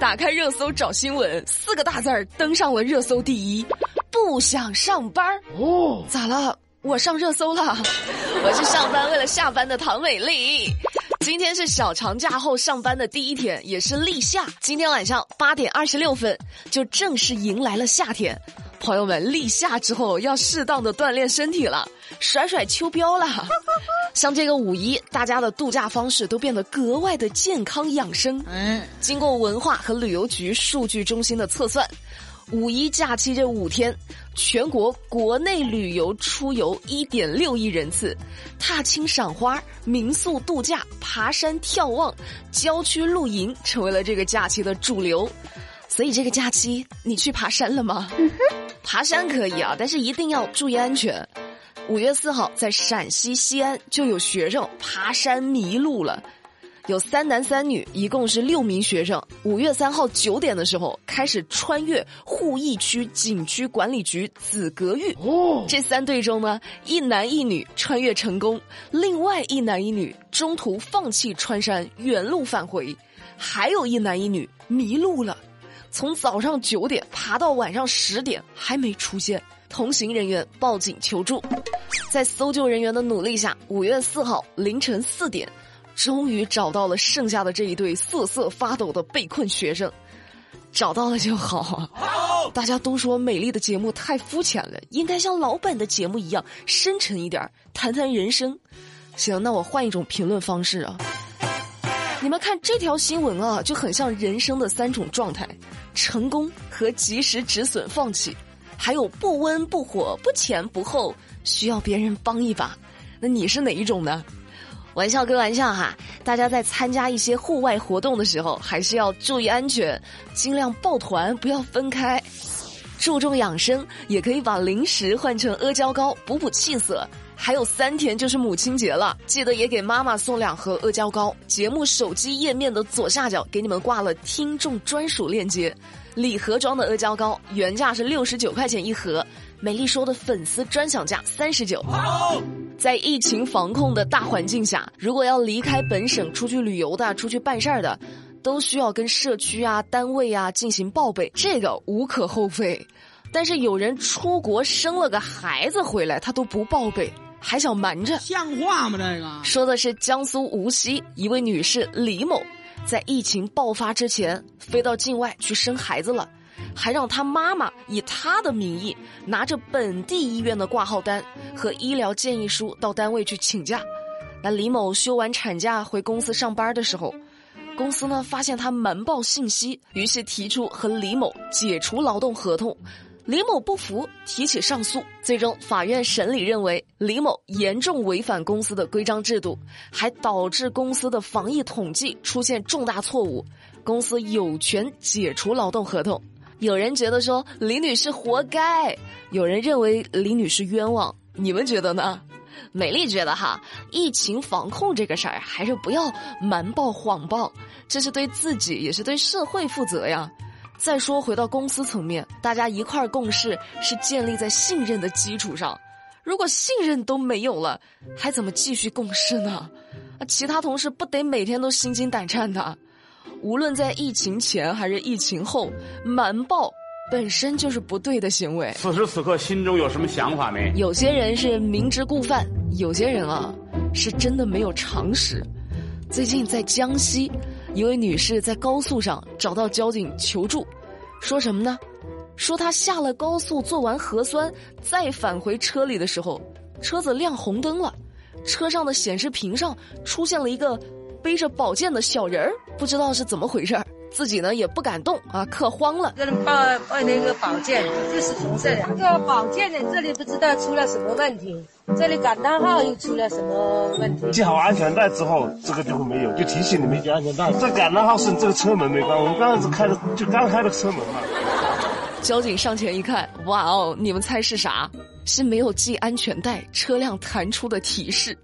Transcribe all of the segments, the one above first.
打开热搜找新闻，四个大字儿登上了热搜第一，不想上班儿哦？咋了？我上热搜了，我是上班为了下班的唐美丽。今天是小长假后上班的第一天，也是立夏。今天晚上八点二十六分，就正式迎来了夏天。朋友们，立夏之后要适当的锻炼身体了，甩甩秋膘了。像这个五一，大家的度假方式都变得格外的健康养生。嗯，经过文化和旅游局数据中心的测算。五一假期这五天，全国国内旅游出游一点六亿人次，踏青赏花、民宿度假、爬山眺望、郊区露营，成为了这个假期的主流。所以这个假期你去爬山了吗？爬山可以啊，但是一定要注意安全。五月四号，在陕西西安就有学生爬山迷路了。有三男三女，一共是六名学生。五月三号九点的时候，开始穿越鄠邑区景区管理局紫阁峪。哦，这三队中呢，一男一女穿越成功，另外一男一女中途放弃穿山，原路返回，还有一男一女迷路了，从早上九点爬到晚上十点还没出现，同行人员报警求助，在搜救人员的努力下，五月四号凌晨四点。终于找到了剩下的这一对瑟瑟发抖的被困学生，找到了就好。大家都说美丽的节目太肤浅了，应该像老板的节目一样深沉一点，谈谈人生。行，那我换一种评论方式啊。你们看这条新闻啊，就很像人生的三种状态：成功和及时止损放弃，还有不温不火、不前不后，需要别人帮一把。那你是哪一种呢？玩笑归玩笑哈，大家在参加一些户外活动的时候，还是要注意安全，尽量抱团，不要分开。注重养生，也可以把零食换成阿胶糕，补补气色。还有三天就是母亲节了，记得也给妈妈送两盒阿胶糕。节目手机页面的左下角给你们挂了听众专属链接，礼盒装的阿胶糕原价是六十九块钱一盒。美丽说的粉丝专享价三十九。在疫情防控的大环境下，如果要离开本省出去旅游的、出去办事儿的，都需要跟社区啊、单位啊进行报备，这个无可厚非。但是有人出国生了个孩子回来，他都不报备，还想瞒着，像话吗？这个说的是江苏无锡一位女士李某，在疫情爆发之前飞到境外去生孩子了。还让他妈妈以他的名义拿着本地医院的挂号单和医疗建议书到单位去请假。那李某休完产假回公司上班的时候，公司呢发现他瞒报信息，于是提出和李某解除劳动合同。李某不服，提起上诉。最终法院审理认为，李某严重违反公司的规章制度，还导致公司的防疫统计出现重大错误，公司有权解除劳动合同。有人觉得说李女士活该，有人认为李女士冤枉，你们觉得呢？美丽觉得哈，疫情防控这个事儿还是不要瞒报谎报，这是对自己也是对社会负责呀。再说回到公司层面，大家一块儿共事是建立在信任的基础上，如果信任都没有了，还怎么继续共事呢？啊，其他同事不得每天都心惊胆战的。无论在疫情前还是疫情后，瞒报本身就是不对的行为。此时此刻，心中有什么想法没？有些人是明知故犯，有些人啊，是真的没有常识。最近在江西，一位女士在高速上找到交警求助，说什么呢？说她下了高速做完核酸，再返回车里的时候，车子亮红灯了，车上的显示屏上出现了一个。背着宝剑的小人儿，不知道是怎么回事儿，自己呢也不敢动啊，可慌了。这人抱抱那个宝剑，就是红色的。这个宝剑呢，这里不知道出了什么问题，这里感叹号又出了什么问题？系好安全带之后，这个就会没有，就提醒你们系安全带。这感叹号是这个车门没关，我们刚刚是开的就刚开的车门嘛。交警上前一看，哇哦，你们猜是啥？是没有系安全带，车辆弹出的提示。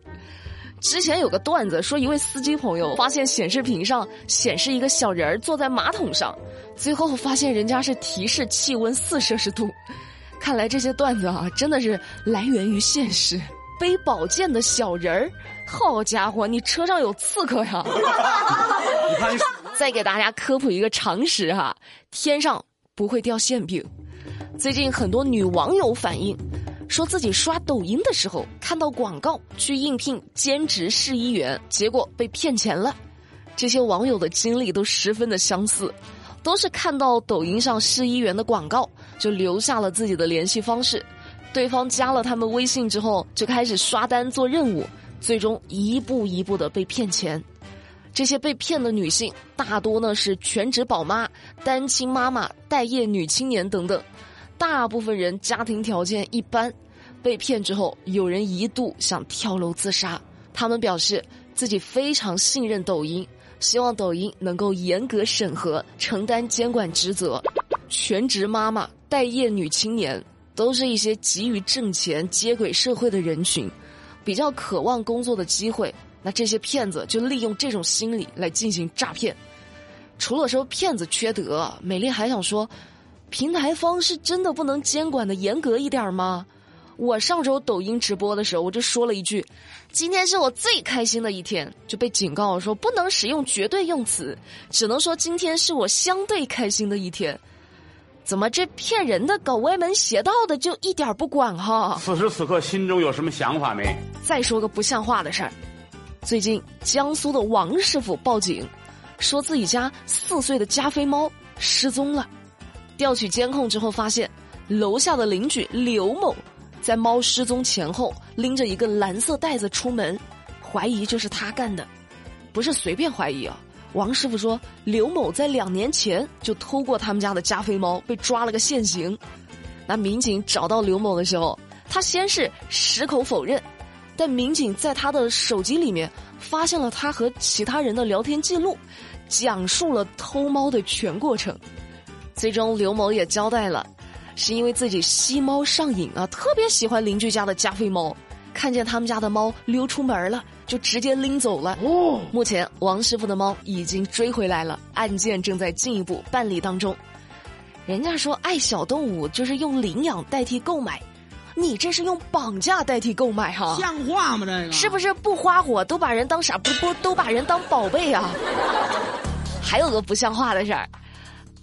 之前有个段子说，一位司机朋友发现显示屏上显示一个小人儿坐在马桶上，最后发现人家是提示气温四摄氏度。看来这些段子啊，真的是来源于现实。背宝剑的小人儿，好家伙，你车上有刺客呀！再给大家科普一个常识哈，天上不会掉馅饼。最近很多女网友反映，说自己刷抖音的时候看到广告去应聘兼职试衣员，结果被骗钱了。这些网友的经历都十分的相似，都是看到抖音上试衣员的广告就留下了自己的联系方式，对方加了他们微信之后就开始刷单做任务，最终一步一步的被骗钱。这些被骗的女性大多呢是全职宝妈、单亲妈妈、待业女青年等等。大部分人家庭条件一般，被骗之后，有人一度想跳楼自杀。他们表示自己非常信任抖音，希望抖音能够严格审核，承担监管职责。全职妈妈、待业女青年都是一些急于挣钱、接轨社会的人群，比较渴望工作的机会。那这些骗子就利用这种心理来进行诈骗。除了说骗子缺德，美丽还想说。平台方是真的不能监管的严格一点吗？我上周抖音直播的时候，我就说了一句：“今天是我最开心的一天”，就被警告说不能使用绝对用词，只能说今天是我相对开心的一天。怎么这骗人的、搞歪门邪道的就一点不管哈？此时此刻心中有什么想法没？再说个不像话的事儿，最近江苏的王师傅报警，说自己家四岁的加菲猫失踪了。调取监控之后，发现楼下的邻居刘某在猫失踪前后拎着一个蓝色袋子出门，怀疑就是他干的，不是随便怀疑啊。王师傅说，刘某在两年前就偷过他们家的加菲猫，被抓了个现行。那民警找到刘某的时候，他先是矢口否认，但民警在他的手机里面发现了他和其他人的聊天记录，讲述了偷猫的全过程。最终，刘某也交代了，是因为自己吸猫上瘾啊，特别喜欢邻居家的加菲猫，看见他们家的猫溜出门了，就直接拎走了。哦，目前王师傅的猫已经追回来了，案件正在进一步办理当中。人家说爱小动物就是用领养代替购买，你这是用绑架代替购买哈？像话吗？这个是不是不花火都把人当傻不不都把人当宝贝啊？还有个不像话的事儿。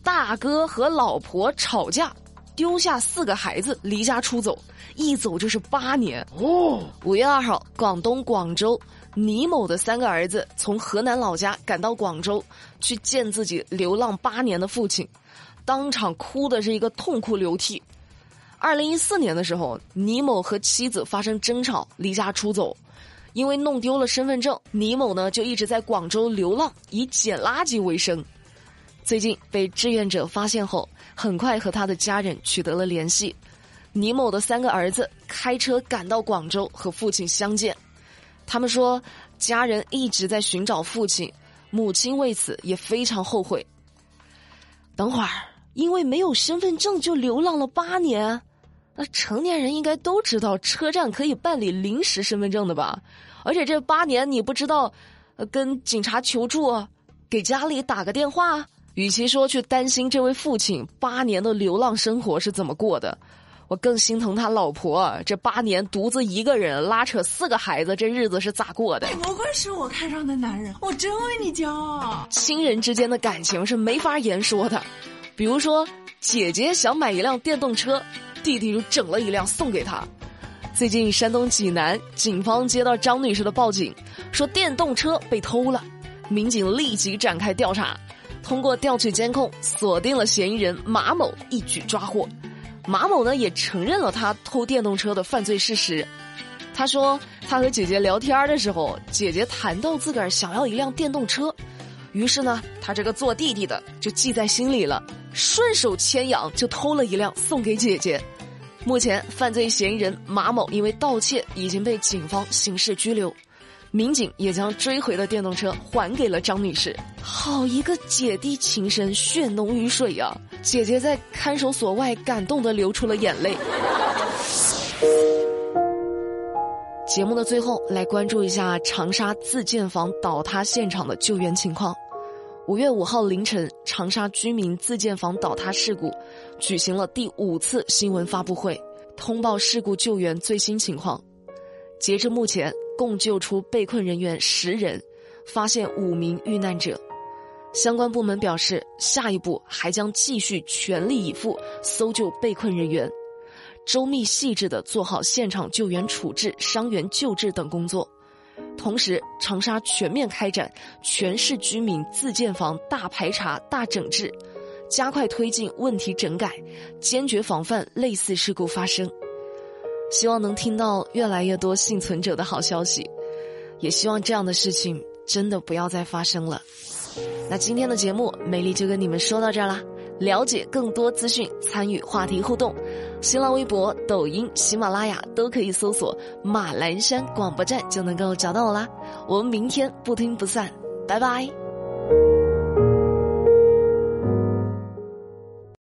大哥和老婆吵架，丢下四个孩子离家出走，一走就是八年。哦，五月二号，广东广州，倪某的三个儿子从河南老家赶到广州，去见自己流浪八年的父亲，当场哭的是一个痛哭流涕。二零一四年的时候，倪某和妻子发生争吵，离家出走，因为弄丢了身份证，倪某呢就一直在广州流浪，以捡垃圾为生。最近被志愿者发现后，很快和他的家人取得了联系。倪某的三个儿子开车赶到广州和父亲相见。他们说，家人一直在寻找父亲，母亲为此也非常后悔。等会儿，因为没有身份证就流浪了八年，那成年人应该都知道车站可以办理临时身份证的吧？而且这八年你不知道，跟警察求助，给家里打个电话。与其说去担心这位父亲八年的流浪生活是怎么过的，我更心疼他老婆这八年独自一个人拉扯四个孩子，这日子是咋过的？你不愧是我看上的男人，我真为你骄傲。亲人之间的感情是没法言说的，比如说姐姐想买一辆电动车，弟弟就整了一辆送给她。最近山东济南警方接到张女士的报警，说电动车被偷了，民警立即展开调查。通过调取监控，锁定了嫌疑人马某，一举抓获。马某呢也承认了他偷电动车的犯罪事实。他说，他和姐姐聊天的时候，姐姐谈到自个儿想要一辆电动车，于是呢，他这个做弟弟的就记在心里了，顺手牵羊就偷了一辆送给姐姐。目前，犯罪嫌疑人马某因为盗窃已经被警方刑事拘留。民警也将追回的电动车还给了张女士。好一个姐弟情深，血浓于水呀！姐姐在看守所外感动的流出了眼泪。节目的最后，来关注一下长沙自建房倒塌现场的救援情况。五月五号凌晨，长沙居民自建房倒塌事故举行了第五次新闻发布会，通报事故救援最新情况。截至目前。共救出被困人员十人，发现五名遇难者。相关部门表示，下一步还将继续全力以赴搜救被困人员，周密细致地做好现场救援处置、伤员救治等工作。同时，长沙全面开展全市居民自建房大排查、大整治，加快推进问题整改，坚决防范类似事故发生。希望能听到越来越多幸存者的好消息，也希望这样的事情真的不要再发生了。那今天的节目，美丽就跟你们说到这儿啦。了解更多资讯，参与话题互动，新浪微博、抖音、喜马拉雅都可以搜索“马栏山广播站”就能够找到我啦。我们明天不听不散，拜拜。